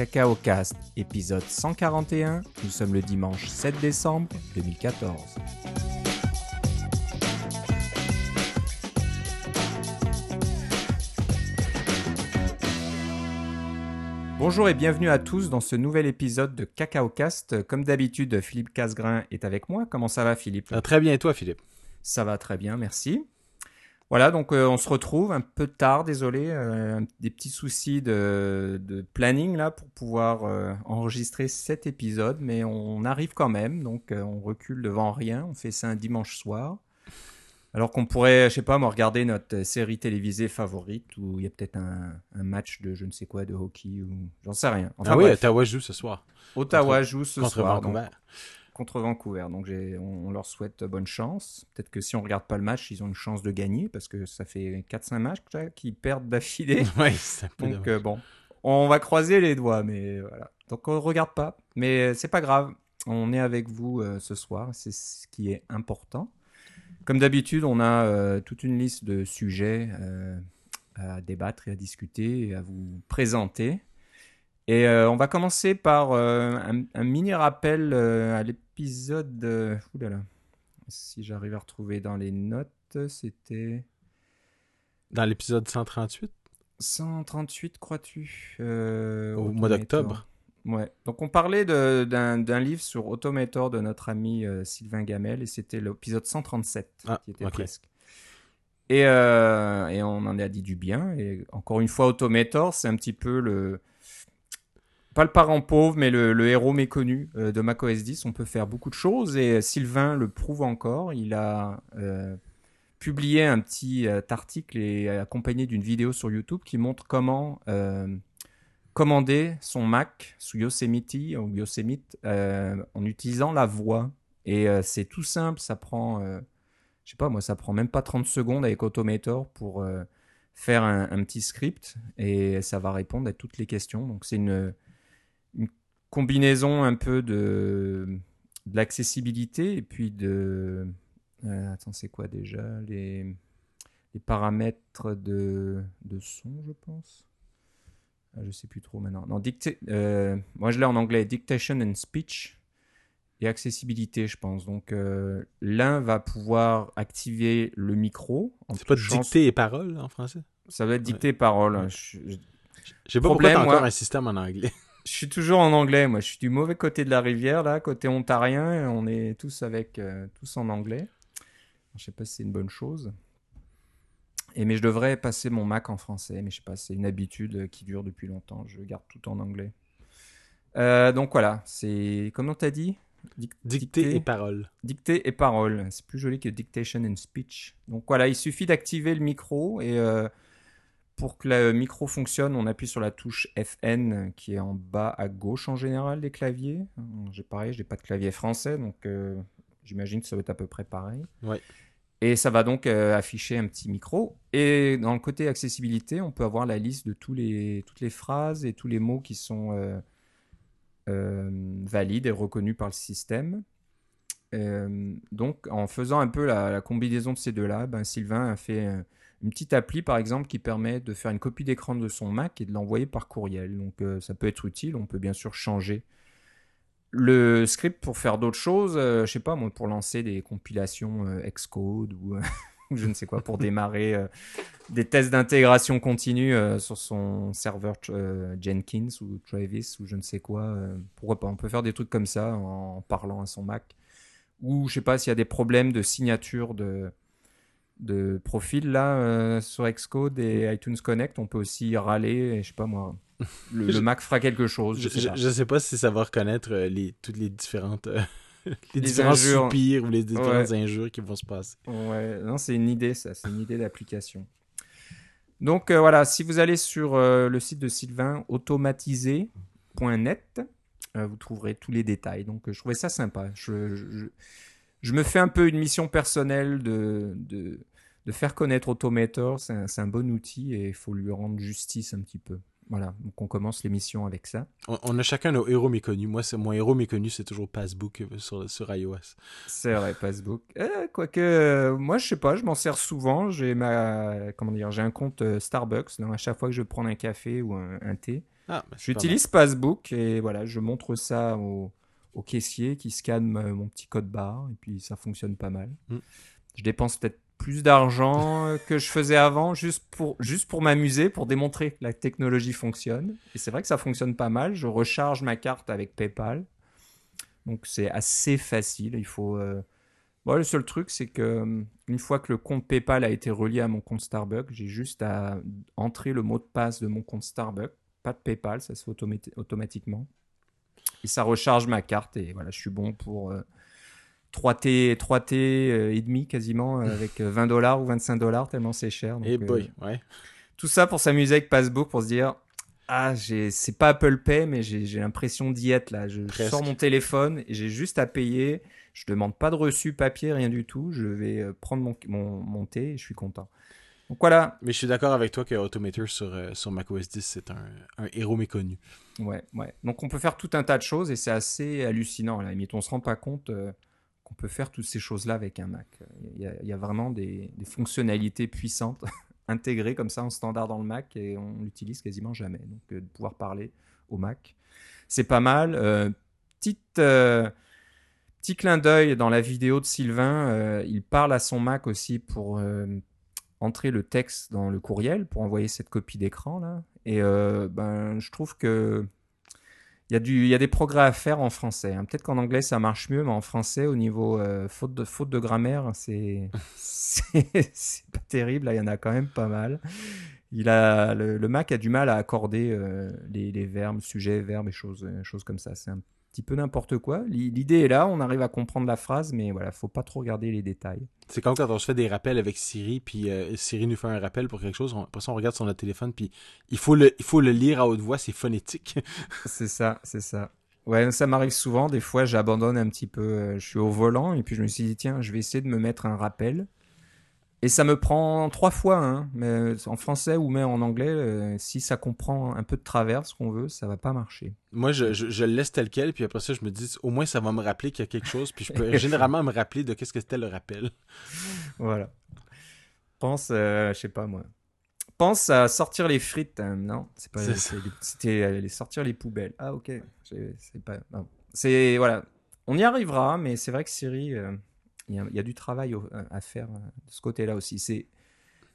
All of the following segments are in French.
Cacao Cast, épisode 141. Nous sommes le dimanche 7 décembre 2014. Bonjour et bienvenue à tous dans ce nouvel épisode de Cacao Cast. Comme d'habitude, Philippe Casgrain est avec moi. Comment ça va, Philippe? Ah, Très bien, et toi, Philippe? Ça va très bien, merci. Voilà, donc euh, on se retrouve un peu tard, désolé, euh, des petits soucis de, de planning là pour pouvoir euh, enregistrer cet épisode, mais on arrive quand même, donc on recule devant rien, on fait ça un dimanche soir. Alors qu'on pourrait, je sais pas, moi, regarder notre série télévisée favorite où il y a peut-être un, un match de je ne sais quoi, de hockey ou j'en sais rien. Enfin, Ah oui, bref, Ottawa joue ce soir Ottawa contre- joue ce contre soir. Vancouver. donc- contre Vancouver. Donc on, on leur souhaite bonne chance. Peut-être que si on regarde pas le match, ils ont une chance de gagner parce que ça fait 4-5 matchs qu'ils perdent d'affilée. Donc euh, bon, on va croiser les doigts, mais voilà. Donc on regarde pas, mais euh, c'est pas grave. On est avec vous euh, ce soir, c'est ce qui est important. Comme d'habitude, on a euh, toute une liste de sujets à débattre et à discuter et à vous présenter. Et euh, on va commencer par euh, un, un mini rappel euh, à l'épisode. Oulala, si j'arrive à retrouver dans les notes, c'était. Dans l'épisode 138, 138, crois-tu Au mois d'octobre. Ouais. Donc on parlait d'un livre sur Automator de notre ami Sylvain Gamel et c'était l'épisode 137 Ah, qui était presque. Et, et on en a dit du bien. Et encore une fois, Automator, c'est un petit peu le pas le parent pauvre, mais le, héros méconnu euh, de macOS 10. On peut faire beaucoup de choses et Sylvain le prouve encore. Il a euh, publié un petit euh, article et accompagné d'une vidéo sur YouTube qui montre comment euh, commander son Mac sous Yosemite ou Yosemite euh, en utilisant la voix. Et euh, c'est tout simple, ça prend, euh, je sais pas moi, ça prend même pas 30 secondes avec Automator pour euh, faire un, un petit script et ça va répondre à toutes les questions. Donc c'est une, une combinaison un peu de, de l'accessibilité et puis de... euh, attends, c'est quoi déjà? Les, les paramètres de, de son, je pense ah, je sais plus trop maintenant. Non, dicta- euh, moi je l'ai en anglais, Dictation and Speech et accessibilité, je pense. Donc euh, l'un va pouvoir activer le micro. c'est pas touchant- dictée et parole en français? Ça va être dicté parole. Ouais. Je, je- sais pas Problème, pourquoi encore moi- un système en anglais. Je suis toujours en anglais. Moi, je suis du mauvais côté de la rivière là, côté ontarien. On est tous avec euh, tous en anglais. Je sais pas si c'est une bonne chose. Et mais je devrais passer mon Mac en français, mais je sais pas, c'est une habitude qui dure depuis longtemps. Je garde tout en anglais. Euh, donc voilà, c'est comment t'as dit? Dic- Dictée et parole. Dictée et parole. C'est plus joli que dictation and speech. Donc voilà, il suffit d'activer le micro et euh, pour que le micro fonctionne, on appuie sur la touche FN qui est en bas à gauche en général des claviers. J'ai pareil, j'ai pas de clavier français, donc euh, j'imagine que ça va être à peu près pareil. Ouais. Et ça va donc euh, afficher un petit micro. Et dans le côté accessibilité, on peut avoir la liste de tous les, toutes les phrases et tous les mots qui sont euh, euh, valides et reconnus par le système. Euh, donc, en faisant un peu la, la combinaison de ces deux-là, ben, Sylvain a fait euh, une petite appli, par exemple, qui permet de faire une copie d'écran de son Mac et de l'envoyer par courriel. Donc, euh, ça peut être utile. On peut bien sûr changer le script pour faire d'autres choses. euh, je sais pas, moi, pour lancer des compilations euh, Xcode ou, euh, ou je ne sais quoi, pour démarrer des tests d'intégration continue sur son serveur Jenkins ou Travis ou je ne sais quoi. pourquoi pas On peut faire des trucs comme ça en parlant à son Mac. Ou je sais pas s'il y a des problèmes de signature de, de profil là euh, sur Xcode et iTunes Connect, on peut aussi râler. Et, je sais pas moi, le, le Mac fera quelque chose. Je, Je, sais je, pas. je sais pas si ça va reconnaître euh, les, toutes les différentes. euh, les, Les différents injures. soupirs ou les différentes Ouais. injures qui vont se passer. Ouais, non, c'est une idée, ça, c'est une idée d'application. Donc voilà, si vous allez sur le site de Sylvain, automatisé.net, vous trouverez tous les détails. Donc je trouvais ça sympa. Je, je- je- je me fais un peu une mission personnelle de, de, de faire connaître Automator. C'est un, bon outil et il faut lui rendre justice un petit peu. Voilà, donc on commence l'émission avec ça. On, a chacun nos héros méconnus. Moi, c'est mon héros méconnu, c'est toujours Passbook sur, sur iOS. C'est vrai, Passbook. Eh, quoique, moi, je sais pas, je m'en sers souvent. J'ai ma, comment dire, j'ai un compte Starbucks. Donc à chaque fois que je prends un café ou un, thé, ah, bah, j'utilise Passbook et voilà, je montre ça au, au caissier qui scanne mon petit code barre et puis ça fonctionne pas mal. Mm. Je dépense peut-être plus d'argent que je faisais avant juste pour, m'amuser, pour démontrer que la technologie fonctionne. Et c'est vrai que ça fonctionne pas mal. Je recharge ma carte avec PayPal. Donc c'est assez facile. Il faut. Euh, le seul truc, c'est que euh, une fois que le compte PayPal a été relié à mon compte Starbucks, j'ai juste à entrer le mot de passe de mon compte Starbucks. Pas de PayPal, ça se fait automatiquement. Et ça recharge ma carte et voilà, je suis bon pour. Euh, 3T, 3T euh, et demi quasiment euh, avec 20 euh, dollars ou 25 dollars tellement c'est cher. et boy, ouais. Tout ça pour s'amuser avec Passbook pour se dire ah c'est pas Apple Pay mais j'ai l'impression d'y être là. Je, sors mon téléphone et j'ai juste à payer. Je demande pas de reçu papier rien du tout. Je vais prendre mon, mon, mon thé et je suis content. Donc voilà. Mais je suis d'accord avec toi que Automator sur, sur macOS 10, c'est un, un, héros méconnu. Ouais, ouais. Donc on peut faire tout un tas de choses et c'est assez hallucinant. Là. Limite, on se rend pas compte on peut faire toutes ces choses-là avec un Mac. Il y a, vraiment des, fonctionnalités puissantes intégrées comme ça en standard dans le Mac et on l'utilise quasiment jamais. Donc euh, de pouvoir parler au Mac, c'est pas mal. Euh, petite, euh, petit clin d'œil dans la vidéo de Sylvain, il parle à son Mac aussi pour entrer le texte dans le courriel, pour envoyer cette copie d'écran là. Et ben, je trouve que il y, a y a des progrès à faire en français. Hein. Peut-être qu'en anglais ça marche mieux, mais en français, au niveau euh, faute, de, faute de grammaire, c'est pas terrible. Il y en a quand même pas mal. Il a, le, Mac a du mal à accorder euh, les, les, verbes, sujets, verbes et choses, choses comme ça. C'est un petit peu n'importe quoi. L'idée est là, on arrive à comprendre la phrase, mais voilà, faut pas trop regarder les détails. C'est comme quand on se fait des rappels avec Siri, puis euh, Siri nous fait un rappel pour quelque chose, après ça on regarde sur notre téléphone, puis il faut le, il faut le lire à haute voix, c'est phonétique. c'est ça, c'est ça. Ouais, ça m'arrive souvent, des fois j'abandonne un petit peu, euh, je suis au volant, et puis je me suis dit, tiens, je vais essayer de me mettre un rappel. Et ça me prend trois fois, hein, mais en français ou même en anglais, euh, si ça comprend un peu de travers ce qu'on veut, ça va pas marcher. Moi, je, je, le laisse tel quel, puis après ça, je me dis, au moins, ça va me rappeler qu'il y a quelque chose, puis je peux généralement me rappeler de qu'est-ce que c'était le rappel. Voilà. Pense, euh, je sais pas moi. Pense à sortir les frites, hein, non? C'est pas. C'était euh, sortir les poubelles. Ah ok. C'est pas. C'est voilà. On y arrivera, mais c'est vrai que Siri il y, a, du travail à faire euh, de ce côté-là aussi. C'est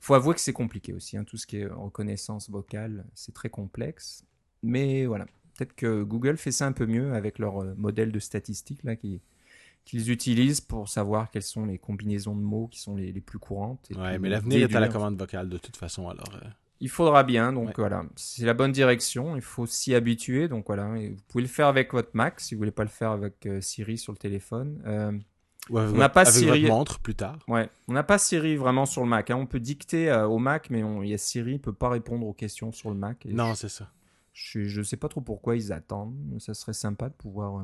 faut avouer que c'est compliqué aussi. Hein. Tout ce qui est reconnaissance vocale, c'est très complexe. Mais voilà, peut-être que Google fait ça un peu mieux avec leur euh, modèle de statistiques là qu'ils utilisent pour savoir quelles sont les combinaisons de mots qui sont les, plus courantes. ouais, mais l'avenir est à la commande vocale de toute façon alors. Euh. Il faudra bien, donc voilà, c'est la bonne direction, il faut s'y habituer, donc voilà, vous pouvez le faire avec votre Mac si vous voulez pas le faire avec Siri sur le téléphone on n'a pas Siri. montre plus tard. Ouais, on n'a pas Siri vraiment sur le Mac. Hein. On peut dicter euh, au Mac, mais on, y a Siri ne peut pas répondre aux questions sur le Mac. non, c'est ça. Je ne sais pas trop pourquoi ils attendent. Ça serait sympa de pouvoir euh,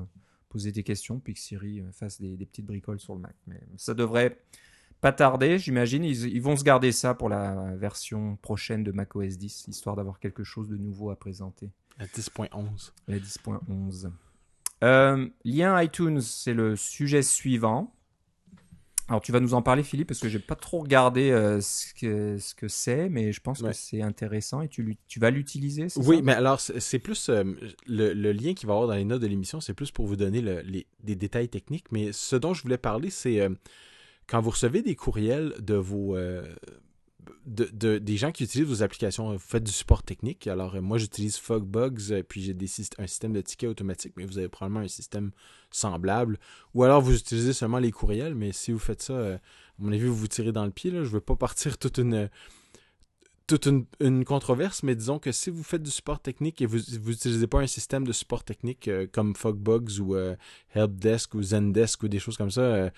poser des questions puis que Siri euh, fasse des, petites bricoles sur le Mac. Mais ça devrait pas tarder, j'imagine. Ils, vont se garder ça pour la version prochaine de macOS 10, histoire d'avoir quelque chose de nouveau à présenter. La 10.11. La 10.11. Euh, lien iTunes, c'est le sujet suivant. Alors tu vas nous en parler Philippe parce que j'ai pas trop regardé euh, ce que ce que c'est mais je pense que c'est intéressant et tu, tu vas l'utiliser. Oui, mais alors c'est plus euh, le, le, lien qu'il va y avoir dans les notes de l'émission, c'est plus pour vous donner le, les, des détails techniques. Mais ce dont je voulais parler, c'est quand vous recevez des courriels de vos de, des gens qui utilisent vos applications, vous faites du support technique. Alors, euh, moi, j'utilise Fogbugs, euh, puis j'ai un système de tickets automatique, mais vous avez probablement un système semblable. Ou alors, vous utilisez seulement les courriels, mais si vous faites ça, euh, à mon avis, vous vous tirez dans le pied. Je ne veux pas partir toute une toute une, controverse, mais disons que si vous faites du support technique et vous n'utilisez pas un système de support technique comme Fogbugs ou Helpdesk ou Zendesk ou des choses comme ça,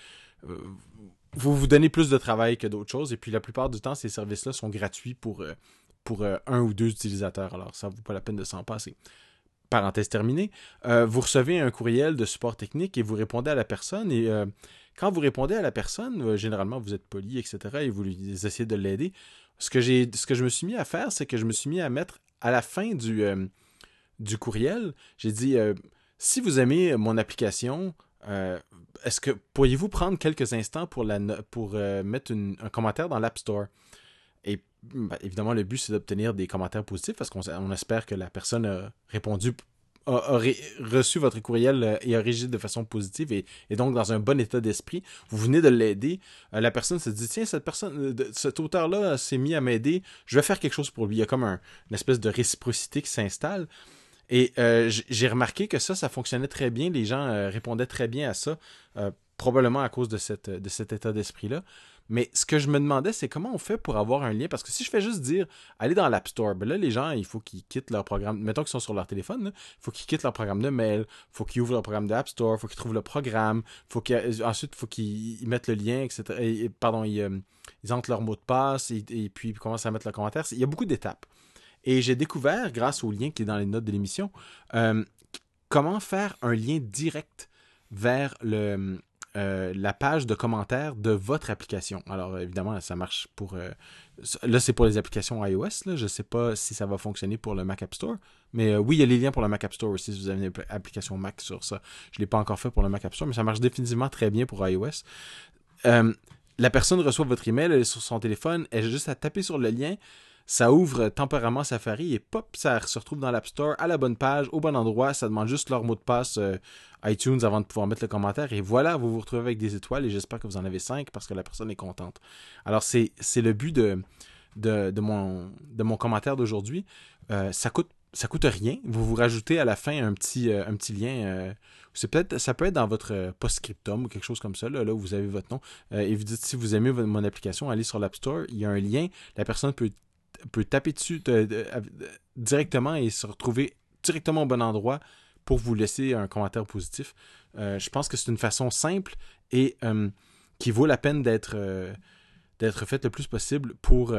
vous vous donnez plus de travail que d'autres choses. Et puis la plupart du temps, ces services-là sont gratuits pour, euh, pour euh, un ou deux utilisateurs. Alors ça ne vaut pas la peine de s'en passer. Parenthèse terminée. Euh, vous recevez un courriel de support technique et vous répondez à la personne. Et quand vous répondez à la personne, généralement vous êtes poli, etc. et vous essayez de l'aider. Ce que, ce que je me suis mis à faire, c'est que je me suis mis à mettre à la fin du, du courriel, j'ai dit si vous aimez mon application, est-ce que pourriez-vous prendre quelques instants pour, pour mettre un commentaire dans l'App Store? Et ben, évidemment, le but, c'est d'obtenir des commentaires positifs parce qu'on espère que la personne a répondu a, reçu votre courriel euh, et a réagi de façon positive et, donc dans un bon état d'esprit, vous venez de l'aider, euh, la personne se dit tiens cette personne, euh, cet auteur-là s'est mis à m'aider, je vais faire quelque chose pour lui. Il y a comme un, une espèce de réciprocité qui s'installe. Et j'ai remarqué que ça, ça fonctionnait très bien. Les gens répondaient très bien à ça, probablement à cause de, cet état d'esprit-là. Mais ce que je me demandais, c'est comment on fait pour avoir un lien? Parce que si je fais juste dire, allez dans l'App Store, ben là, les gens, il faut qu'ils quittent leur programme. Mettons qu'ils sont sur leur téléphone, il faut qu'ils quittent leur programme de mail, il faut qu'ils ouvrent leur programme d'App Store, il faut qu'ils trouvent le programme, faut ensuite, il faut qu'ils mettent le lien, etc. Et, pardon, euh, ils, entrent leur mot de passe et, puis ils commencent à mettre le commentaire. Il y a beaucoup d'étapes. Et j'ai découvert, grâce au lien qui est dans les notes de l'émission, euh, comment faire un lien direct vers euh, la page de commentaires de votre application. Alors évidemment, ça marche pour... Euh, là, c'est pour les applications iOS. Là. Je ne sais pas si ça va fonctionner pour le Mac App Store. Mais oui, il y a les liens pour le Mac App Store aussi si vous avez une application Mac sur ça. Je ne l'ai pas encore fait pour le Mac App Store, mais ça marche définitivement très bien pour iOS. la personne reçoit votre email, sur son téléphone, elle a juste à taper sur le lien ça ouvre temporairement Safari et pop, ça se retrouve dans l'App Store à la bonne page, au bon endroit. Ça demande juste leur mot de passe euh, iTunes avant de pouvoir mettre le commentaire. Et voilà, vous vous retrouvez avec des étoiles et j'espère que vous en avez cinq parce que la personne est contente. Alors, c'est le but de, de, mon, de mon commentaire d'aujourd'hui. Euh, ça coûte ça coûte rien. Vous vous rajoutez à la fin un petit, euh, un petit lien. c'est peut-être, ça peut être dans votre post-scriptum ou quelque chose comme ça, là, là où vous avez votre nom. et vous dites si vous aimez mon application, allez sur l'App Store. Il y a un lien. La personne peut peut taper dessus directement et se retrouver directement au bon endroit pour vous laisser un commentaire positif. Euh, je pense que c'est une façon simple et euh, qui vaut la peine d'être euh, d'être faite le plus possible pour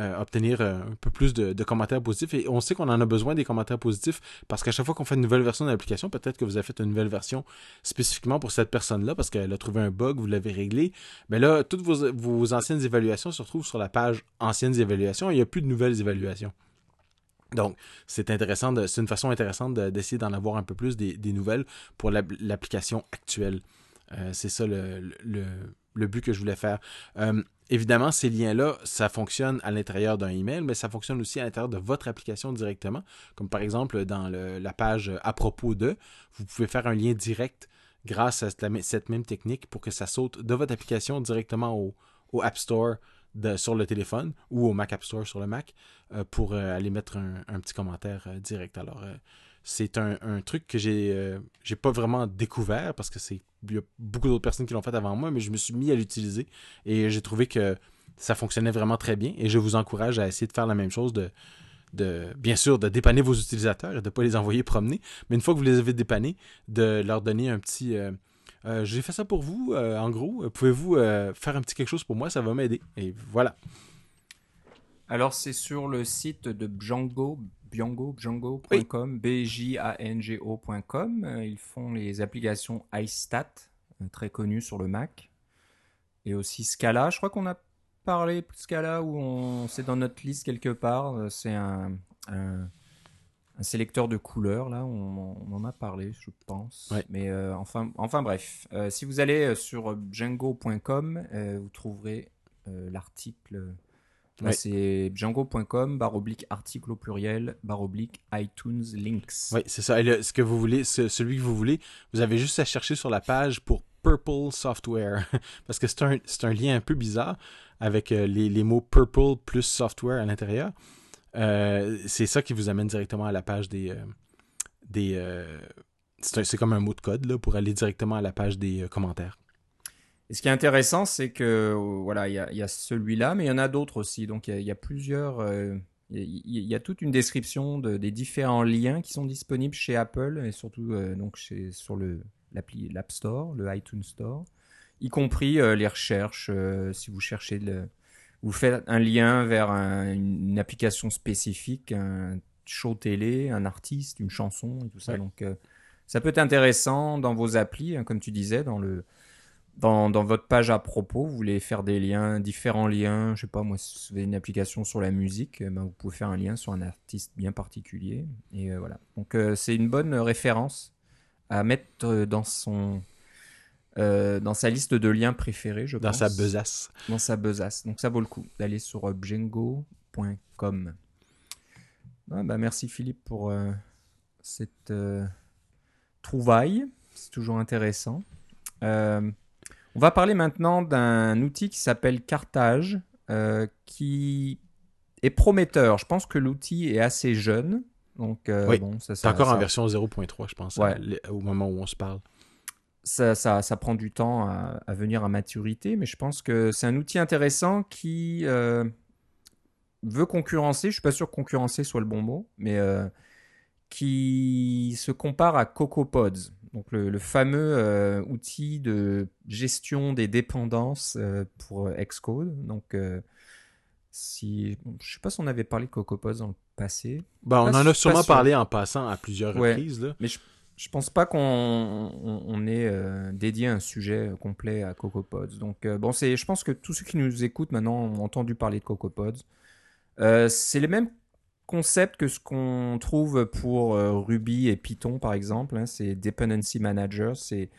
euh, obtenir euh, un peu plus de, commentaires positifs. Et on sait qu'on en a besoin des commentaires positifs parce qu'à chaque fois qu'on fait une nouvelle version de l'application, peut-être que vous avez fait une nouvelle version spécifiquement pour cette personne-là parce qu'elle a trouvé un bug, vous l'avez réglé. Mais là, toutes vos, anciennes évaluations se retrouvent sur la page anciennes évaluations il n'y a plus de nouvelles évaluations. Donc, c'est intéressant, c'est une façon intéressante d'essayer d'en avoir un peu plus des, nouvelles pour l'application actuelle. Euh, c'est ça le, but que je voulais faire. Évidemment, ces liens-là, ça fonctionne à l'intérieur d'un email, mais ça fonctionne aussi à l'intérieur de votre application directement. Comme par exemple dans la page à propos de, vous pouvez faire un lien direct grâce à cette même technique pour que ça saute de votre application directement au, App Store sur le téléphone ou au Mac App Store sur le Mac euh, pour euh, aller mettre un, petit commentaire euh, direct. Alors, c'est un, truc que j'ai euh, pas vraiment découvert parce que c'est y a beaucoup d'autres personnes qui l'ont fait avant moi, mais je me suis mis à l'utiliser et j'ai trouvé que ça fonctionnait vraiment très bien et je vous encourage à essayer de faire la même chose de de bien sûr de dépanner vos utilisateurs et de pas les envoyer promener, mais une fois que vous les avez dépannés, de leur donner un petit euh, euh, j'ai fait ça pour vous, en gros. Pouvez-vous faire un petit quelque chose pour moi? Ça va m'aider. Et voilà. Alors, c'est sur le site de Django, Biango, Django.com, B-J-A-N-G-O.com. Euh, ils font les applications iStat, euh, très connues sur le Mac. Et aussi Scala. Je crois qu'on a parlé de Scala ou on... c'est dans notre liste quelque part. Euh, c'est un, un, sélecteur de couleurs, là. On, en a parlé, je pense. Mais enfin, enfin bref. si vous allez sur Django.com, vous trouverez l'article c'est django.com, barre oblique article au pluriel, barre oblique iTunes links. Oui, c'est ça. ce que vous voulez, celui que vous voulez, vous avez juste à chercher sur la page pour Purple Software. Parce que c'est un, un, lien un peu bizarre avec euh, les, les, mots Purple plus Software à l'intérieur. Euh, c'est ça qui vous amène directement à la page des. Euh, des c'est comme un mot de code là, pour aller directement à la page des commentaires. Et ce qui est intéressant, c'est que euh, voilà, il y a, celui-là, mais il y en a d'autres aussi. Donc il y, a plusieurs. Euh, il y, a toute une description de, des différents liens qui sont disponibles chez Apple et surtout euh, donc chez, sur le l'appli l'App Store, le iTunes Store, y compris les recherches. si vous cherchez le, vous faites un lien vers une application spécifique, un show télé, un artiste, une chanson et tout ça. Donc ça peut être intéressant dans vos applis, hein, comme tu disais, dans le dans, dans, votre page à propos, vous voulez faire des liens, différents liens, je sais pas moi, si vous avez une application sur la musique, ben, vous pouvez faire un lien sur un artiste bien particulier. Et voilà. Donc c'est une bonne référence à mettre dans son dans sa liste de liens préférés, je dans pense. Dans sa besace. Dans sa besace. Donc ça vaut le coup d'aller sur bjengo.com. Ah, bah, merci Philippe pour cette trouvaille. C'est toujours intéressant. Euh, on va parler maintenant d'un outil qui s'appelle Cartage, euh, qui est prometteur. Je pense que l'outil est assez jeune. Donc, euh, oui, bon, c'est encore en version 0.3, je pense, au moment où on se parle. Ça, ça, prend du temps à, venir à maturité, mais je pense que c'est un outil intéressant qui veut concurrencer. Je ne suis pas sûr que concurrencer soit le bon mot, mais qui se compare à CocoaPods, donc le, fameux euh, outil de gestion des dépendances euh, pour Xcode. Donc, euh, si, je sais pas si on avait parlé de CocoaPods dans le passé. Bah, on en a sûrement parlé en passant à plusieurs reprises. Là. Mais je, je pense pas qu'on on, ait dédié un sujet complet à CocoaPods. Donc, bon, c'est, je pense que tous ceux qui nous écoutent maintenant ont entendu parler de CocoaPods. c'est les mêmes concept que ce qu'on trouve pour euh, Ruby et Python, par exemple. Hein, c'est Dependency Manager. C'est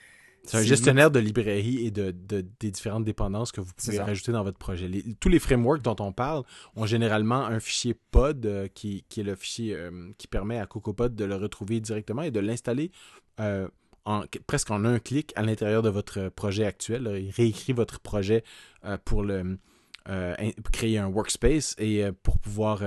un gestionnaire de librairie et de, des différentes dépendances que vous pouvez rajouter dans votre projet. tous les frameworks dont on parle ont généralement un fichier pod euh, qui, qui, est le fichier euh, qui permet à CocoaPod de le retrouver directement et de l'installer en, presque en un clic à l'intérieur de votre projet actuel. Il réécrit votre projet pour le, créer un workspace et pour pouvoir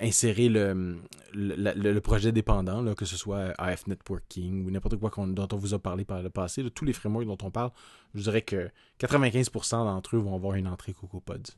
insérer le, le, projet dépendant, là, que ce soit AF Networking ou n'importe quoi dont on vous a parlé par le passé. tous les frameworks dont on parle, je dirais que 95% d'entre eux vont avoir une entrée CocoaPods.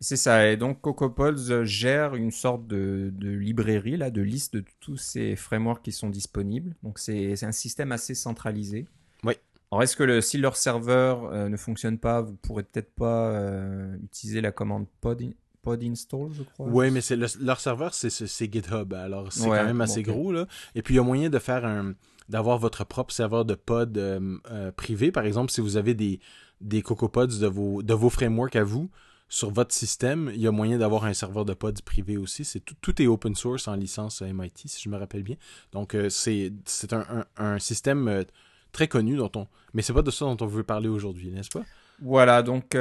C'est ça, et donc CocoaPods gère une sorte de, de, librairie, là, de liste de tous ces frameworks qui sont disponibles. Donc c'est un système assez centralisé. Oui. Alors est-ce que le, si leur serveur euh, ne fonctionne pas, vous pourrez peut-être pas euh, utiliser la commande pod pod install, je crois. Oui, mais c'est leur serveur, c'est GitHub. Alors, c'est quand même assez gros. Là. Et puis, il y a moyen de faire un d'avoir votre propre serveur de pod euh, euh, privé. Par exemple, si vous avez des, des CocoaPods de vos, de vos frameworks à vous sur votre système, il y a moyen d'avoir un serveur de pod privé aussi. C'est tout, tout, est open source en licence MIT, si je me rappelle bien. Donc, euh, c'est un, un, un, système très connu dont on... Mais c'est pas de ça dont on veut parler aujourd'hui, n'est-ce pas? Voilà, donc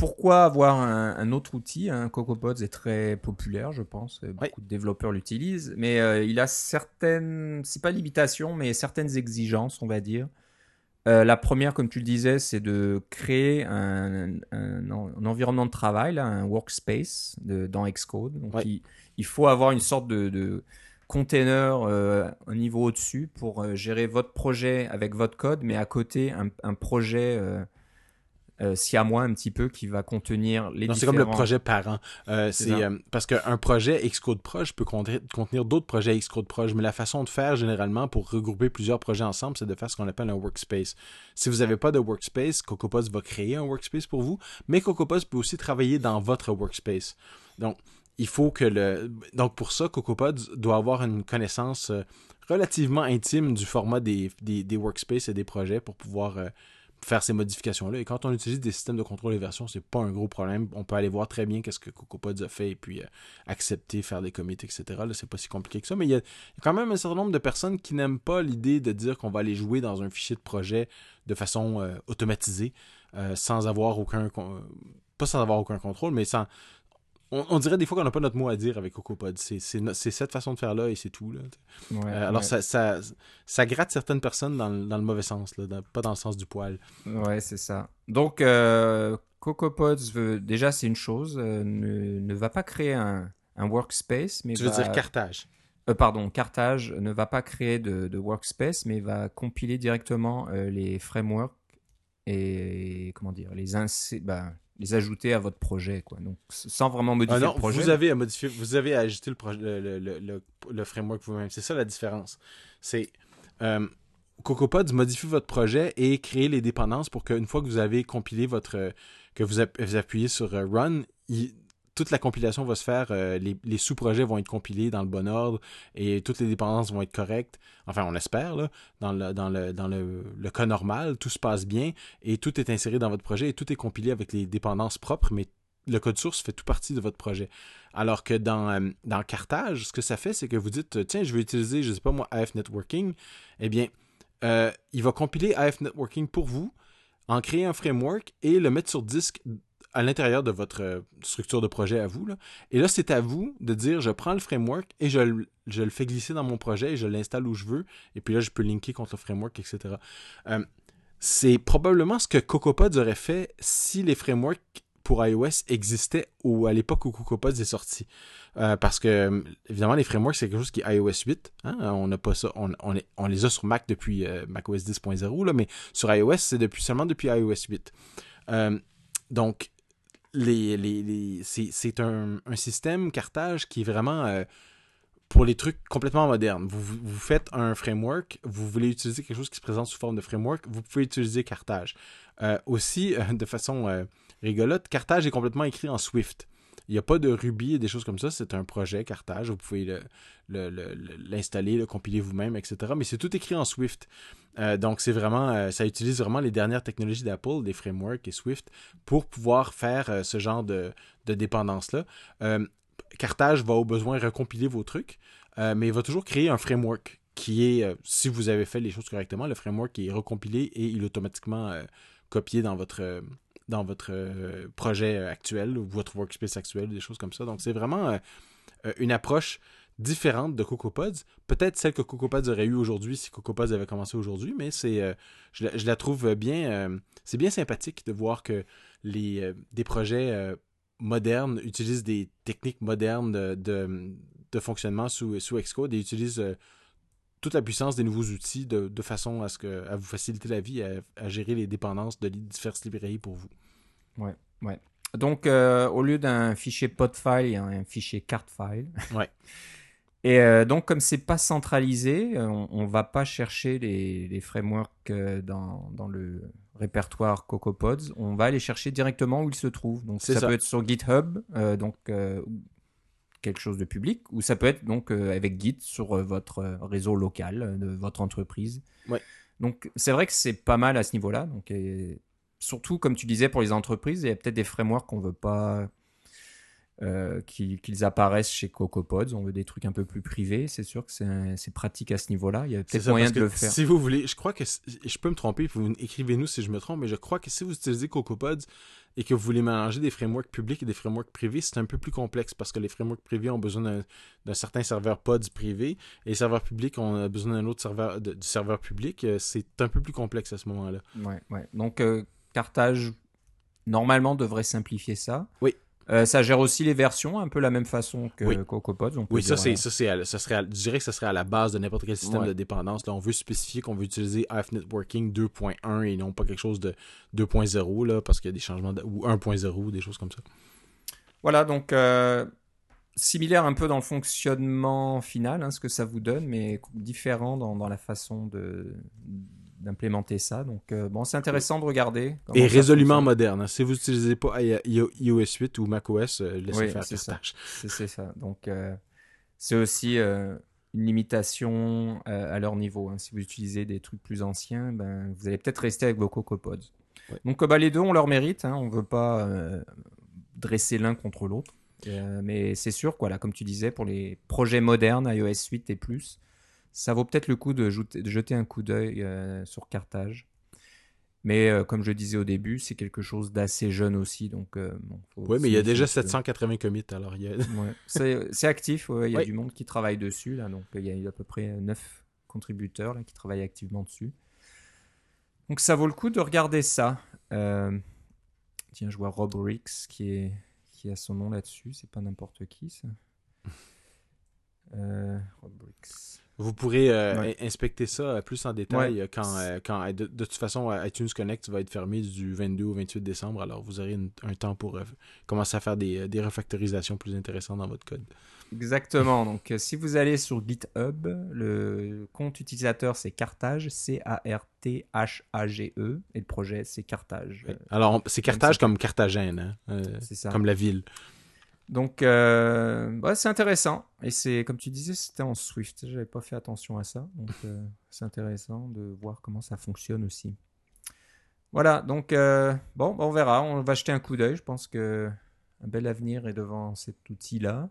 pourquoi avoir un, autre outil un CocoaPods est très populaire, je pense. Beaucoup de développeurs l'utilisent, mais euh, il a certaines, c'est pas limitations, mais certaines exigences, on va dire. Euh, la première, comme tu le disais, c'est de créer un, environnement de travail, un workspace dans Xcode. Donc, il, faut avoir une sorte de, container euh, au niveau au-dessus pour gérer votre projet avec votre code, mais à côté, un, projet euh, à moi un petit peu qui va contenir les non, c'est comme le projet parent. Euh, c'est euh, parce qu'un projet Xcode Proj peut contenir d'autres projets Xcode Proj, mais la façon de faire généralement pour regrouper plusieurs projets ensemble, c'est de faire ce qu'on appelle un workspace. Si vous n'avez pas de workspace, CocoaPods va créer un workspace pour vous, mais CocoaPods peut aussi travailler dans votre workspace. Donc, il faut que le. Donc, pour ça, CocoaPods doit avoir une connaissance euh, relativement intime du format des, des, des workspaces et des projets pour pouvoir faire ces modifications-là. Et quand on utilise des systèmes de contrôle des versions, c'est pas un gros problème. On peut aller voir très bien qu'est-ce que CocoaPods a fait et puis euh, accepter, faire des commits, etc. Là, c'est pas si compliqué que ça. Mais il y, a quand même un certain nombre de personnes qui n'aiment pas l'idée de dire qu'on va aller jouer dans un fichier de projet de façon euh, automatisée, euh, sans avoir aucun pas sans avoir aucun contrôle, mais sans, on, dirait des fois qu'on n'a pas notre mot à dire avec CocoaPod. C'est cette façon de faire là et c'est tout. Là. Euh, alors Ça, ça, ça, gratte certaines personnes dans, dans le mauvais sens, là, pas dans le sens du poil. Ouais, c'est ça. Donc, euh, CocoaPods, veut, déjà, c'est une chose, euh, ne, ne, va pas créer un, un workspace. Mais tu veux dire cartage euh, Pardon, Cartage ne va pas créer de, de workspace, mais va compiler directement les frameworks et, comment dire, les, bah, les ajouter à votre projet, quoi. Donc, sans vraiment modifier ah le projet. Vous avez à modifier, vous avez à ajouter le, le, le, framework vous-même. C'est ça la différence. C'est euh, modifie votre projet et crée les dépendances pour qu'une fois que vous avez compilé votre, que vous, appuyez sur euh, Run, toute la compilation va se faire, euh, les, sous-projets vont être compilés dans le bon ordre et toutes les dépendances vont être correctes. Enfin, on espère, là, dans, le, cas normal, tout se passe bien et tout est inséré dans votre projet et tout est compilé avec les dépendances propres, mais le code source fait tout partie de votre projet. Alors que dans, euh, dans Cartage, ce que ça fait, c'est que vous dites, tiens, je vais utiliser, je ne sais pas moi, AF Networking. Eh bien, euh, il va compiler AF Networking pour vous, en créer un framework et le mettre sur disque à l'intérieur de votre euh, structure de projet à vous. Là. Et là, c'est à vous de dire, je prends le framework et je, le fais glisser dans mon projet et je l'installe où je veux. Et puis là, je peux linker contre le framework, etc. c'est probablement ce que CocoaPods aurait fait si les frameworks pour iOS existait ou à l'époque où CocoaPods est sorti. Euh, parce que, évidemment, les frameworks, c'est quelque chose qui est iOS 8. Hein. On n'a pas ça. On, on, les a sur Mac depuis euh, macOS 10.0, mais sur iOS, c'est depuis, seulement depuis iOS 8. Euh, donc, les, les, c'est un, un, système cartage qui est vraiment pour les trucs complètement modernes. Vous, vous, faites un framework, vous voulez utiliser quelque chose qui se présente sous forme de framework, vous pouvez utiliser Cartage. aussi, de façon rigolote. Cartage est complètement écrit en Swift. Il n'y a pas de Ruby et des choses comme ça. C'est un projet Cartage. Vous pouvez l'installer, le, compiler vous-même, etc. Mais c'est tout écrit en Swift. Euh, donc, c'est vraiment, euh, ça utilise vraiment les dernières technologies d'Apple, des frameworks et Swift, pour pouvoir faire euh, ce genre de, dépendance-là. Cartage va au besoin recompiler vos trucs, mais il va toujours créer un framework qui est, si vous avez fait les choses correctement, le framework est recompilé et il est automatiquement copié dans votre dans votre euh, projet actuel ou votre workspace actuel, des choses comme ça. Donc, c'est vraiment euh, euh, une approche différente de CocoaPods. Peut-être celle que CocoaPods aurait eu aujourd'hui si CocoaPods avait commencé aujourd'hui, mais c'est, je, la trouve bien, c'est bien sympathique de voir que les, des projets modernes utilisent des techniques modernes de, de, fonctionnement sous, sous Xcode et utilisent toute la puissance des nouveaux outils de, façon à, ce que, à vous faciliter la vie, à, gérer les dépendances de diverses librairies pour vous. Ouais, ouais. Donc, euh, au lieu d'un fichier pod file, il y a un fichier cart file. Ouais. Et euh, donc, comme c'est pas centralisé, euh, on, ne va pas chercher les, les frameworks dans, dans, le répertoire CocoaPods. On va aller chercher directement où ils se trouvent. Donc, ça, peut être sur GitHub, donc quelque chose de public, ou ça peut être donc avec Git sur votre réseau local de votre entreprise. Ouais. Donc, c'est vrai que c'est pas mal à ce niveau-là. Donc, surtout, comme tu disais, pour les entreprises, il y a peut-être des frameworks qu'on veut pas euh, qu'ils apparaissent chez CocoaPods. On veut des trucs un peu plus privés. C'est sûr que c'est pratique à ce niveau-là. Il y a peut-être moyen de le faire. Si vous voulez, je crois que je peux me tromper. Vous écrivez-nous si je me trompe, mais je crois que si vous utilisez CocoaPods et que vous voulez mélanger des frameworks publics et des frameworks privés, c'est un peu plus complexe parce que les frameworks privés ont besoin d'un certain serveur pods privé et les serveurs publics ont besoin d'un autre serveur du serveur public. Euh, c'est un peu plus complexe à ce moment-là. Ouais, ouais. Donc euh, Cartage, normalement, devrait simplifier ça. Oui. Euh, ça gère aussi les versions, un peu la même façon que oui. CocoaPods. oui, ça, c'est, ça, c'est, ça serait, je dirais que ça serait à la base de n'importe quel système de dépendance. Là, on veut spécifier qu'on veut utiliser AF Networking 2.1 et non pas quelque chose de 2.0, là, parce qu'il y a des changements, ou 1.0, des choses comme ça. Voilà, donc euh, similaire un peu dans le fonctionnement final, hein, ce que ça vous donne, mais différent dans, dans la façon de d'implémenter ça. Donc, euh, bon, c'est intéressant de regarder. Et résolument moderne. Hein. Si vous n'utilisez pas iOS 8 ou macOS, euh, laissez faire c'est ça. C'est ça. Donc, euh, c'est aussi une limitation à leur niveau. Hein. Si vous utilisez des trucs plus anciens, ben, vous allez peut-être rester avec vos CocoaPods. Donc, bah, les deux ont leur mérite. Hein. On ne veut pas dresser l'un contre l'autre. mais c'est sûr, quoi, là, comme tu disais, pour les projets modernes, iOS 8 et plus, ça vaut peut-être le coup de, jeter un coup d'œil euh, sur Carthage. Mais euh, comme je disais au début, c'est quelque chose d'assez jeune aussi. Donc, euh, oui, mais il y a déjà 780 commits. Alors il c'est actif, il y a du monde qui travaille dessus. Là, donc il y a à peu près 9 contributeurs là, qui travaillent activement dessus. Donc ça vaut le coup de regarder ça. tiens, je vois Rob Ricks qui, est, qui a son nom là-dessus. C'est pas n'importe qui ça. Rob Ricks. Vous pourrez euh, inspecter ça euh, plus en détail euh, quand, quand de, toute façon iTunes Connect va être fermé du 22 au 28 décembre. Alors vous aurez un temps pour commencer à faire des, des, refactorisations plus intéressantes dans votre code. Exactement. Donc si vous allez sur GitHub, le compte utilisateur c'est C-A-R-T-H-A-G-E, et le projet c'est Cartage. Alors c'est Cartage comme Carthagène, hein, comme la ville. Donc, euh, c'est intéressant. Et c'est, comme tu disais, c'était en Swift. J'avais pas fait attention à ça. Donc, euh, c'est intéressant de voir comment ça fonctionne aussi. Voilà. Donc, euh, bon, on verra. On va jeter un coup d'œil. Je pense que un bel avenir est devant cet outil-là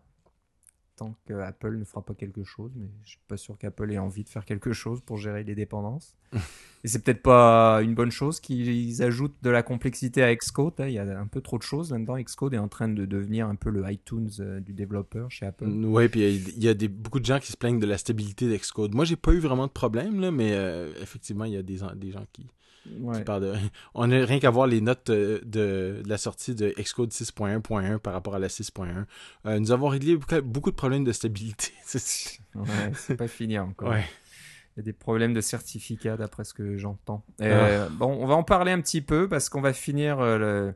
tant qu'Apple ne fera pas quelque chose, mais je suis pas sûr qu'Apple ait envie de faire quelque chose pour gérer les dépendances. Et c'est peut-être pas une bonne chose qu'ils ajoutent de la complexité à Xcode. Hein. Il y a un peu trop de choses là-dedans. Xcode est en train de devenir un peu le iTunes euh, du développeur chez Apple. Oui, puis il y a, des, beaucoup de gens qui se plaignent de la stabilité d'Xcode. Moi, j'ai pas eu vraiment de problème, là, mais euh, effectivement, il y a des, des gens qui, On n'a rien qu'à voir les notes euh, de, la sortie de Xcode 6.1.1 par rapport à la 6.1. nous avons réglé beaucoup de problèmes de stabilité. ouais, c'est pas fini encore. Ouais. Il y a des problèmes de certificat d'après ce que j'entends. Ah. Bon, on va en parler un petit peu parce qu'on va finir euh,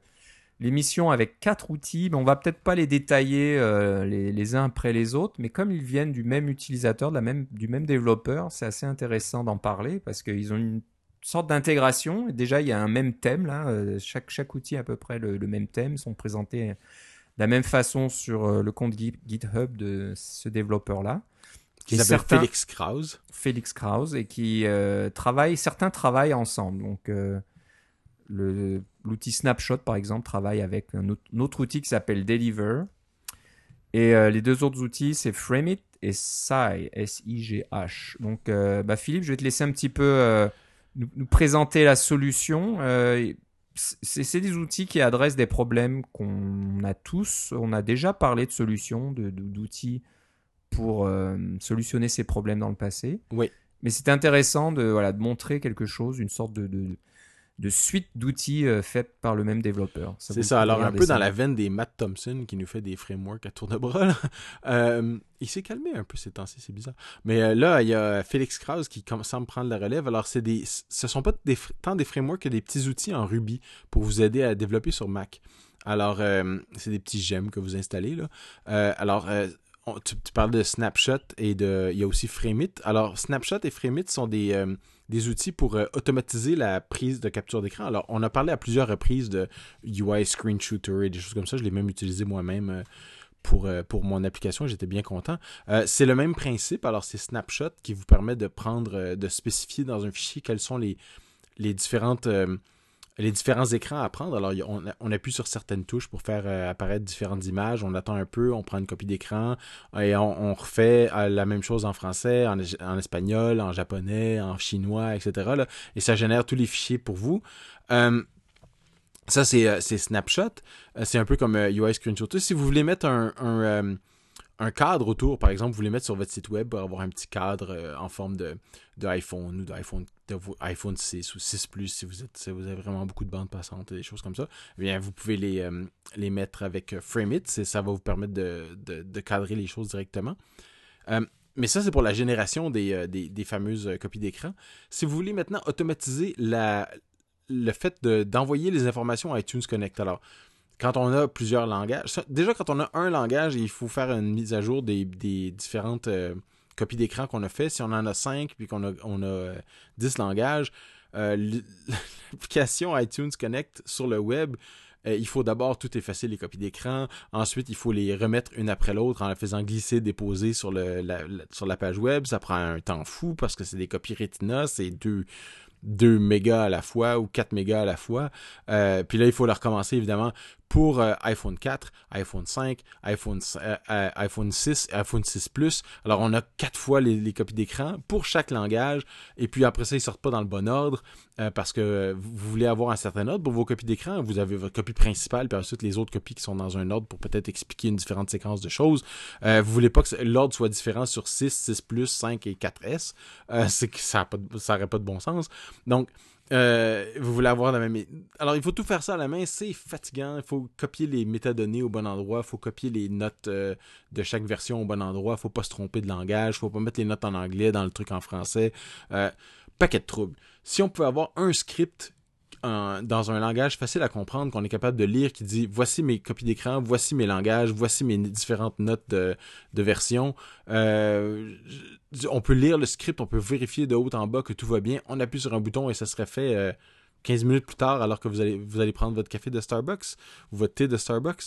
l'émission avec quatre outils. Mais on va peut-être pas les détailler euh, les, uns après les autres, mais comme ils viennent du même utilisateur, de la même, du même développeur, c'est assez intéressant d'en parler parce qu'ils ont une sorte d'intégration. Déjà, il y a un même thème là. Euh, chaque, chaque outil a à peu près le, le même thème, sont présentés de la même façon sur le compte GitHub de ce développeur-là qui s'appelle Félix Krause. Félix Krause et qui euh, travaille, certains travaillent ensemble. Donc euh, l'outil Snapshot par exemple travaille avec un autre, outil qui s'appelle Deliver. Et euh, les deux autres outils c'est Frameit et SIG, S-I-G-H. Donc bah, Philippe, je vais te laisser un petit peu nous, nous, présenter la solution. c'est des outils qui adressent des problèmes qu'on a tous. On a déjà parlé de solutions, d'outils pour euh, solutionner ces problèmes dans le passé. Oui. Mais c'est intéressant de, voilà, de montrer quelque chose, une sorte de, de, suite d'outils euh, faits par le même développeur. C'est ça. Alors, un peu dans la veine des Matt Thompson qui nous fait des frameworks à tour de bras. Euh, il s'est calmé un peu ces temps-ci, c'est bizarre. Mais là, il y a Félix Krause qui semble prendre la relève. Alors, c'est des, ce sont pas des, tant des frameworks que des petits outils en Ruby pour vous aider à développer sur Mac. Alors, c'est des petits gemmes que vous installez. Là. alors, tu, parles de Snapshot et de. Il y a aussi Frameit. Alors, Snapshot et Frameit sont des, euh, des outils pour euh, automatiser la prise de capture d'écran. Alors, on a parlé à plusieurs reprises de UI Screen Shooter et des choses comme ça. Je l'ai même utilisé moi-même. Euh, pour, pour mon application, j'étais bien content. c'est le même principe. Alors, c'est Snapshot qui vous permet de prendre, de spécifier dans un fichier quelles sont les différentes les différents écrans à prendre. Alors, on, appuie sur certaines touches pour faire euh, apparaître différentes images. On attend un peu, on prend une copie d'écran et on, refait euh, la même chose en français, en, espagnol, en japonais, en chinois, etc. et ça génère tous les fichiers pour vous. Euh, ça, c'est Snapshot. c'est un peu comme UI Screenshot. Si vous voulez mettre un un cadre autour, par exemple, vous voulez mettre sur votre site web pour avoir un petit cadre euh, en forme de, d'iPhone ou d'iPhone iPhone 6 ou 6 Plus si vous avez vraiment beaucoup de bandes passantes et des choses comme ça, eh bien vous pouvez les, euh, mettre avec euh, Frameit, ça va vous permettre de, de, cadrer les choses directement. mais ça, c'est pour la génération des, fameuses copies d'écran. Si vous voulez maintenant automatiser le fait d'envoyer les informations à iTunes Connect, alors quand on a plusieurs langages, déjà quand on a un langage, il faut faire une mise à jour des, différentes euh, copies d'écran qu'on a fait. Si on en a 5 puis qu'on a, on a 10 euh, langages, euh, l'application iTunes Connect sur le web, il faut d'abord tout effacer les copies d'écran. Ensuite, il faut les remettre une après l'autre en les faisant glisser, déposer sur, le, la, sur la page web. Ça prend un temps fou parce que c'est des copies Retina, c'est deux 2 mégas à la fois ou 4 mégas à la fois. Puis là, il faut le recommencer évidemment pour euh, iPhone 4, iPhone 5, iPhone, euh, iPhone 6, iPhone 6 Plus. Alors, on a quatre fois les, copies d'écran pour chaque langage. Et puis après ça, ils sortent pas dans le bon ordre parce que vous voulez avoir un certain ordre pour vos copies d'écran. Vous avez votre copie principale, puis ensuite les autres copies qui sont dans un ordre pour peut-être expliquer une différente séquence de choses. vous voulez pas que l'ordre soit différent sur 6, 6 Plus, 5 et 4S. c'est que ça n'aurait pas de bon sens. Donc, euh, vous voulez avoir la même. Alors, il faut tout faire ça à la main. C'est fatigant. Il faut copier les métadonnées au bon endroit. Il faut copier les notes euh, de chaque version au bon endroit. Il faut pas se tromper de langage. Il faut pas mettre les notes en anglais dans le truc en français. Euh, paquet de troubles. Si on peut avoir un script dans un langage facile à comprendre, qu'on est capable de lire, qui dit voici mes copies d'écran, voici mes langages, voici mes différentes notes de, version. Euh, on peut lire le script, on peut vérifier de haut en bas que tout va bien. On appuie sur un bouton et ça serait fait euh, 15 minutes plus tard, alors que vous allez, vous allez prendre votre café de Starbucks ou votre thé de Starbucks,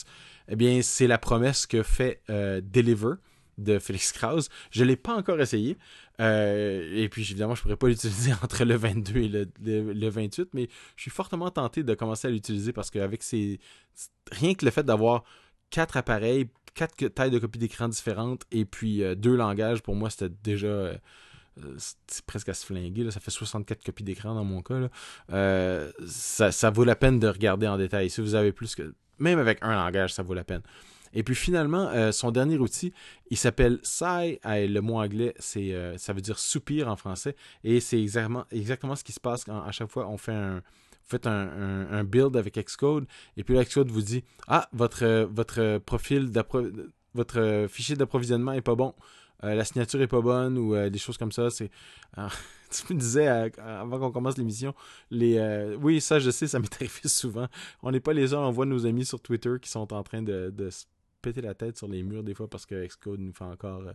eh bien, c'est la promesse que fait euh, Deliver de Félix Krause. Je ne l'ai pas encore essayé. Euh, et puis, évidemment, je pourrais pas l'utiliser entre le 22 et le, 28, mais je suis fortement tenté de commencer à l'utiliser parce qu'avec ces. Rien que le fait d'avoir quatre appareils, quatre tailles de copie d'écran différentes et puis euh, deux langages, pour moi, c'était déjà. Euh, c'est presque à se flinguer, ça fait 64 copies d'écran dans mon cas. ça, ça vaut la peine de regarder en détail. Si vous avez plus que. Même avec un langage, ça vaut la peine. Et puis finalement, euh, son dernier outil, il s'appelle Sigh. Le mot anglais, c'est, euh, ça veut dire soupir en français. Et c'est exactement, exactement ce qui se passe quand à chaque fois on fait un, faites un, build avec Xcode. Et puis Xcode vous dit Ah, votre, votre profil votre fichier d'approvisionnement est pas bon. Euh, la signature est pas bonne ou des choses comme ça. C'est tu me disais avant qu'on commence l'émission, les oui ça je sais ça m'est souvent. On n'est pas les uns, on voit nos amis sur Twitter qui sont en train de péter la tête sur les murs des fois parce que Xcode nous fait encore, euh,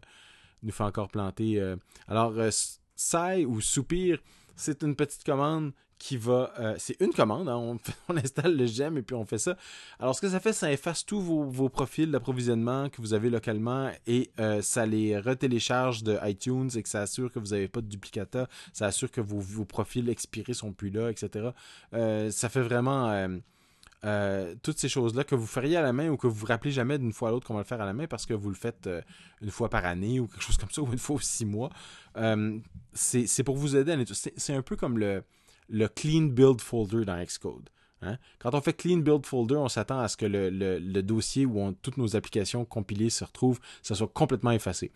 nous fait encore planter. Euh. Alors, euh, Sigh ou Soupir, c'est une petite commande qui va. c'est une commande, hein, on, installe le gem et puis on fait ça. Alors, ce que ça fait, ça efface tous vos, profils d'approvisionnement que vous avez localement et ça les retélécharge de iTunes et que ça assure que vous n'avez pas de duplicata. Ça assure que vos profils expirés sont plus là, etc. ça fait vraiment euh, toutes ces choses-là que vous feriez à la main ou que vous vous rappelez jamais d'une fois à l'autre qu'on va le faire à la main parce que vous le faites euh, une fois par année ou quelque chose comme ça ou une fois aux six mois. Euh, c'est pour vous aider à C'est un peu comme le, le clean build folder dans Xcode. Hein. Quand on fait clean build folder, on s'attend à ce que le, le, dossier où toutes nos applications compilées se retrouvent, ça soit complètement effacé.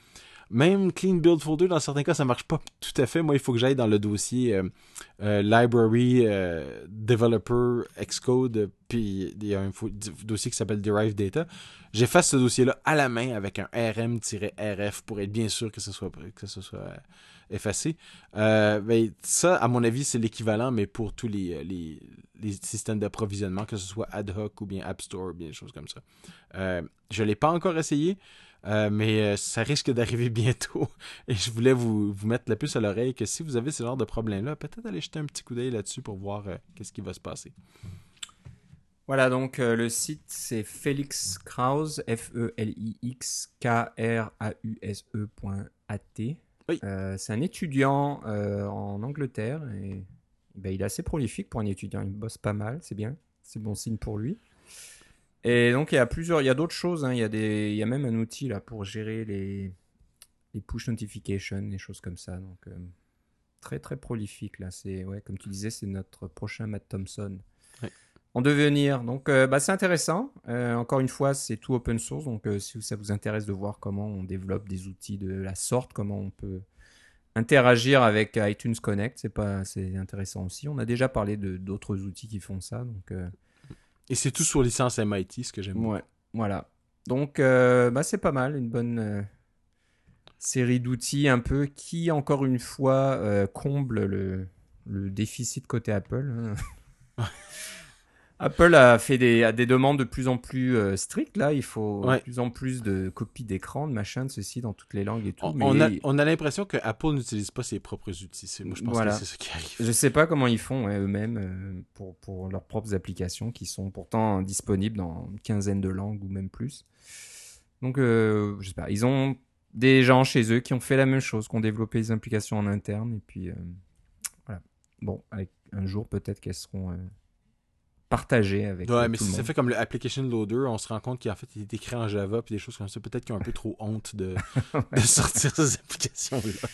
Même Clean Build Folder, dans certains cas, ça marche pas tout à fait. Moi, il faut que j'aille dans le dossier euh, euh, Library euh, Developer Xcode, puis il y a un dossier qui s'appelle Derive Data. J'efface ce dossier-là à la main avec un rm-rf pour être bien sûr que ce soit, effacé. Ben, ça, à mon avis, c'est l'équivalent, mais pour tous les, les, les systèmes d'approvisionnement, que ce soit ad hoc ou bien App Store, ou bien des choses comme ça. je ne l'ai pas encore essayé. Euh, mais euh, ça risque d'arriver bientôt. Et je voulais vous, vous, mettre la puce à l'oreille que si vous avez ce genre de problème-là, peut-être aller jeter un petit coup d'œil là-dessus pour voir euh, qu'est-ce qui va se passer. Voilà, donc le site c'est Felix Krause, F-E-L-I-X-K-R-A-U-S-E.at. Oui. c'est un étudiant en Angleterre et ben, il est assez prolifique pour un étudiant. Il bosse pas mal, c'est bien. C'est bon signe pour lui. Et donc, il y a plusieurs, il y a d'autres choses. Hein. Il, y a des, il y a même un outil là pour gérer les, les push notifications, des choses comme ça. Donc, euh, très très prolifique là. C'est ouais, comme tu disais, c'est notre prochain Matt Thompson. En devenir. Donc, euh, bah, c'est intéressant. Euh, encore une fois, c'est tout open source. Donc, si ça vous intéresse de voir comment on développe des outils de la sorte, comment on peut interagir avec iTunes Connect, c'est pas, c'est intéressant aussi. On a déjà parlé de d'autres outils qui font ça. Donc et c'est tout sur licence MIT, ce que j'aime. Ouais, voilà. Donc, euh, bah, c'est pas mal, une bonne euh, série d'outils un peu qui, encore une fois, euh, comble le, le, déficit côté Apple. Hein. Apple a fait des, des demandes de plus en plus euh, strictes. Là, il faut de plus en plus de copies d'écran, de machin, de ceci dans toutes les langues et tout. On, a, on a l'impression que Apple n'utilise pas ses propres outils. Moi, je pense que c'est ce qui arrive. Je sais pas comment ils font eux-mêmes euh, pour, pour leurs propres applications qui sont pourtant disponibles dans une quinzaine de langues ou même plus. Donc, euh, je sais pas. Ils ont des gens chez eux qui ont fait la même chose, qui ont développé des applications en interne et puis voilà. Bon, avec, un jour peut-être qu'elles seront partagé avec ouais, mais si ça fait comme le application loader, on se rend compte qu'en fait il est écrit en Java puis des choses comme ça. Peut-être qu'ils ont un peu trop honte de, de sortir ces applications-là.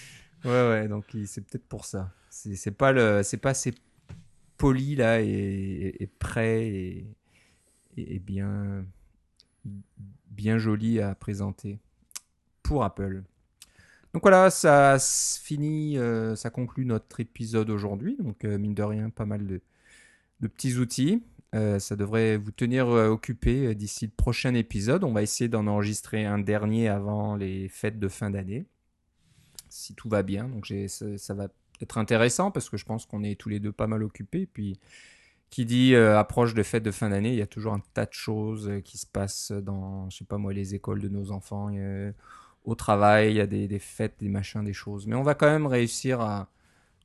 Ouais, ouais, donc c'est peut-être pour ça. C'est pas le, c'est pas assez poli là et, et prêt et, et, bien, bien joli à présenter pour Apple. Donc voilà, ça finit, euh, ça conclut notre épisode aujourd'hui. Donc euh, mine de rien, pas mal de, de petits outils. Euh, ça devrait vous tenir euh, occupé euh, d'ici le prochain épisode. On va essayer d'en enregistrer un dernier avant les fêtes de fin d'année, si tout va bien. Donc ça, va être intéressant parce que je pense qu'on est tous les deux pas mal occupés. Puis qui dit approche de fêtes de fin d'année, il y a toujours un tas de choses qui se passent dans, je sais pas moi, les écoles de nos enfants, au travail, il y a des, fêtes, des machins, des choses. Mais on va quand même réussir à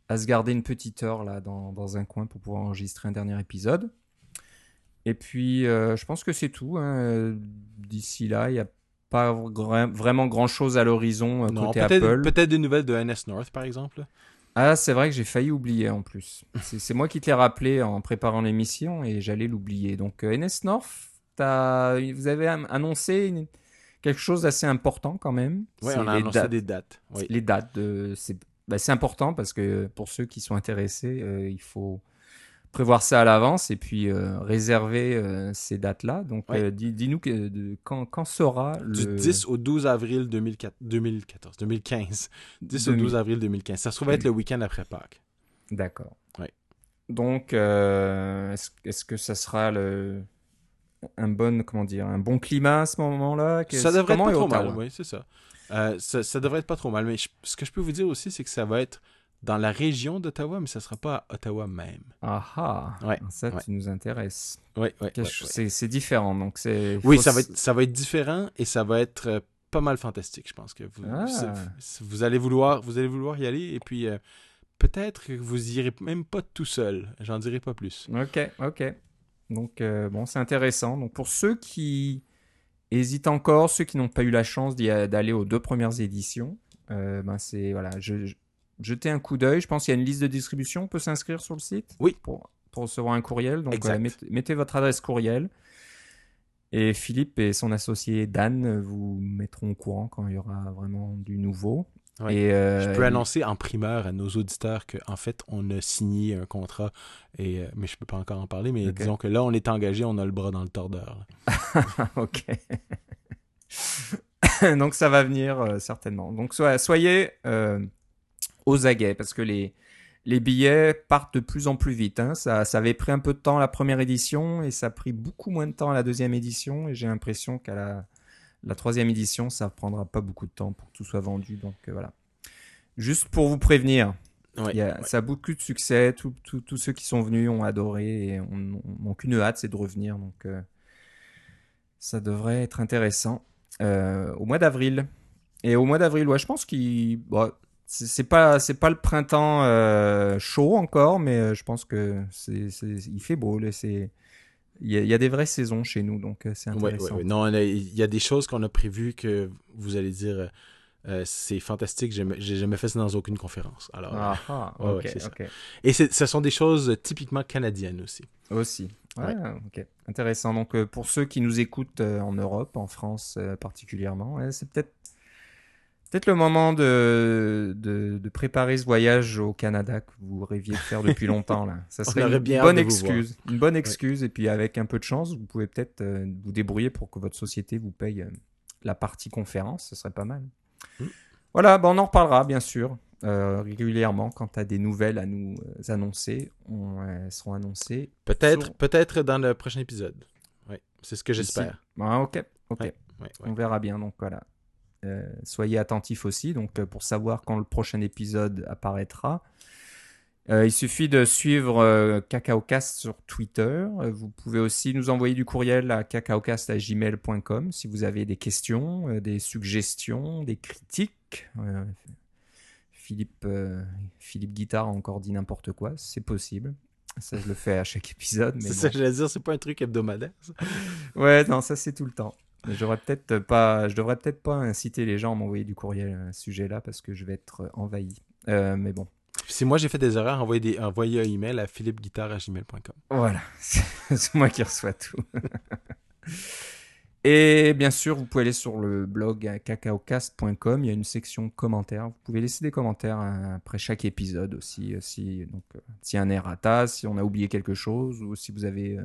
à se garder une petite heure là dans, dans un coin pour pouvoir enregistrer un dernier épisode. Et puis, euh, je pense que c'est tout. hein. D'ici là, il n'y a pas vra- vraiment grand chose à l'horizon euh, côté peut-être Apple. peut-être des nouvelles de NS North, par exemple. Ah, c'est vrai que j'ai failli oublier en plus. C'est moi qui te l'ai rappelé en préparant l'émission et j'allais l'oublier. Donc, euh, NS North, t'as- vous avez annoncé une- quelque chose d'assez important quand même. Oui, on a annoncé dates. des dates. Oui. Les dates, c'est bah, c'est important parce que pour ceux qui sont intéressés, euh, il faut prévoir ça à l'avance et puis euh, réserver euh, ces dates-là. Donc, euh, dis- dis-nous que- de- quand, quand sera Du le 10 au 12 avril 2004 2014, 2015. 10 au 2000. 12 avril 2015. Ça se trouve être le week-end après Pâques. D'accord. Donc, est-ce que ça sera le un bon comment dire un bon climat à ce moment-là? Ça devrait être pas trop mal, oui, c'est ça. Ça. ça devrait être pas trop mal. Mais je- ce que je peux vous dire aussi, c'est que ça va être dans la région d'Ottawa, mais ça sera pas à Ottawa même. Ah ah, Ouais, ça ouais. tu nous intéresses. Oui, oui. C'est différent, donc c'est. Oui, ça va, être, ça va être différent et ça va être euh, pas mal fantastique, je pense que vous, Ah. vous allez vouloir, vous allez vouloir y aller et puis euh, peut-être que vous irez même pas tout seul. J'en dirai pas plus. Ok, ok. Donc euh, bon, c'est intéressant. Donc pour ceux qui hésitent encore, ceux qui n'ont pas eu la chance d'aller aux deux premières éditions, euh, ben c'est voilà, je, je- jetez un coup d'œil. Je pense qu'il y a une liste de distribution. On peut s'inscrire sur le site. Oui. Pour, pour recevoir un courriel. Donc mettez, votre adresse courriel. Et Philippe et son associé Dan vous mettront au courant quand il y aura vraiment du nouveau. Ouais. Et, euh, Je peux annoncer en primeur à nos auditeurs qu'en fait, on a signé un contrat, et, euh, mais je peux pas encore en parler, mais disons que là, on est engagé, on a le bras dans le tordeur. ok. Donc ça va venir euh, certainement. Donc so- soyez euh, aux aguets parce que les, les billets partent de plus en plus vite. hein. Ça, ça avait pris un peu de temps la première édition et ça a pris beaucoup moins de temps à la deuxième édition. Et j'ai l'impression qu'à la, la troisième édition, ça prendra pas beaucoup de temps pour que tout soit vendu. Donc euh, voilà. Juste pour vous prévenir, Ouais, il y a- ouais. ça a beaucoup de succès. Tous ceux qui sont venus ont adoré et on n'ont qu'une hâte, c'est de revenir. Donc, euh, ça devrait être intéressant euh, au mois d'avril. Et au mois d'avril, ouais, je pense qu'il, bon, c'est pas, c'est pas le printemps euh, chaud encore, mais euh, je pense que c'est, c'est- il fait beau. là, C'est, il y, a, il y a des vraies saisons chez nous, donc euh, c'est intéressant. ouais, ouais. Non, il y a des choses qu'on a prévues que vous allez dire, euh, c'est fantastique, j'ai jamais- fait ça dans aucune conférence. Alors, Ah, ah. Et ce sont des choses typiquement canadiennes aussi. Aussi. Ouais, Ouais. ok. Intéressant. Donc, pour ceux qui nous écoutent en Europe, en France particulièrement, c'est peut-être peut-être le moment de, de, de préparer ce voyage au Canada que vous rêviez de faire depuis longtemps. Là. Ça serait une bonne excuse. Une bonne excuse. Et puis, avec un peu de chance, vous pouvez peut-être euh, vous débrouiller pour que votre société vous paye euh, la partie conférence. Ce serait pas mal. Mm. Voilà, ben on en reparlera, bien sûr. euh, régulièrement quand tu as des nouvelles à nous annoncer, on, elles seront annoncées Peut-être Sur- peut-être dans le prochain épisode. Ouais, c'est ce que j'espère. Ah, ok, ok. Ouais, ouais, ouais. On verra bien. Donc voilà. Euh, soyez attentifs aussi. Donc euh, pour savoir quand le prochain épisode apparaîtra, euh, il suffit de suivre euh, CacaoCast sur Twitter. Vous pouvez aussi nous envoyer du courriel à cacaocast@gmail.com si vous avez des questions, euh, des suggestions, des critiques. Philippe, Philippe Guitard a encore dit n'importe quoi. C'est possible. Ça, je le fais à chaque épisode. Mais C'est bon. ça j'allais dire, c'est pas un truc hebdomadaire. ça. Ouais, non, ça c'est tout le temps. J'aurais peut-être pas, je devrais peut-être pas inciter les gens à m'envoyer du courriel à ce sujet-là parce que je vais être envahi. Euh, mais bon, Si moi j'ai fait des erreurs, envoyez, des, envoyez un email à philippe-guitare@gmail.com. voilà, c'est moi qui reçois tout. Et bien sûr, vous pouvez aller sur le blog cacaocast.com. Il y a une section commentaires. Vous pouvez laisser des commentaires euh, après chaque épisode aussi. euh, Si donc euh, a un errata, si on a oublié quelque chose, ou si vous avez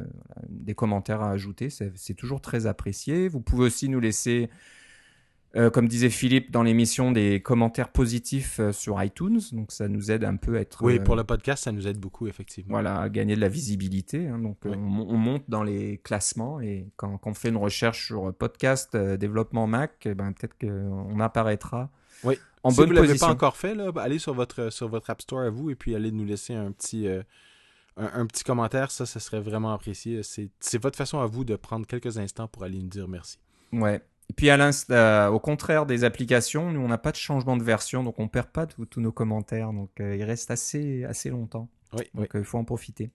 des commentaires à ajouter, c'est toujours très apprécié. Vous pouvez aussi nous laisser, euh, comme disait Philippe dans l'émission, des commentaires positifs euh, sur iTunes. Donc ça nous aide un peu à être Oui, euh, pour le podcast, ça nous aide beaucoup, effectivement. voilà, à gagner de la visibilité. hein. donc, Oui. on, on monte dans les classements et quand, quand on fait une recherche sur podcast développement Mac, eh ben, peut-être qu'on apparaîtra Oui. en si bonne vous l'avez position. pas encore fait, là, allez sur votre, sur votre App Store à vous et puis allez nous laisser un petit, un, un petit commentaire. Ça, ça serait vraiment apprécié. C'est c'est votre façon à vous de prendre quelques instants pour aller nous dire merci. Ouais. Et puis, à au contraire des applications, nous, on n'a pas de changement de version, donc on perd pas tous nos commentaires. Donc, il reste assez, assez longtemps. Oui, donc, il faut en profiter.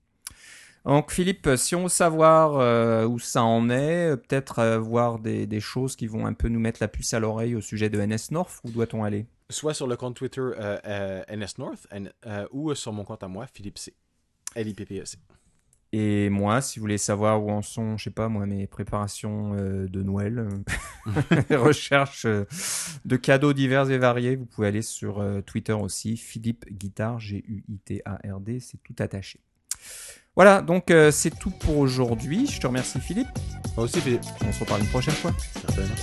Donc Philippe, si on veut savoir euh, où ça en est, peut-être euh, voir des, des, choses qui vont un peu nous mettre la puce à l'oreille au sujet de NS North, où doit-on aller? Soit sur le compte Twitter euh, NS North ou sur mon compte à moi, Philippe C. l i p p e c Et moi, si vous voulez savoir où en sont, je sais pas moi, mes préparations de Noël, recherches de cadeaux divers et variés, vous pouvez aller sur Twitter aussi, Philippe Guitard, G-U-I-T-A-R-D, c'est tout attaché. Voilà, donc euh, c'est tout pour aujourd'hui. Je te remercie Philippe. Moi aussi Philippe. On se reparle une prochaine fois. Certainement.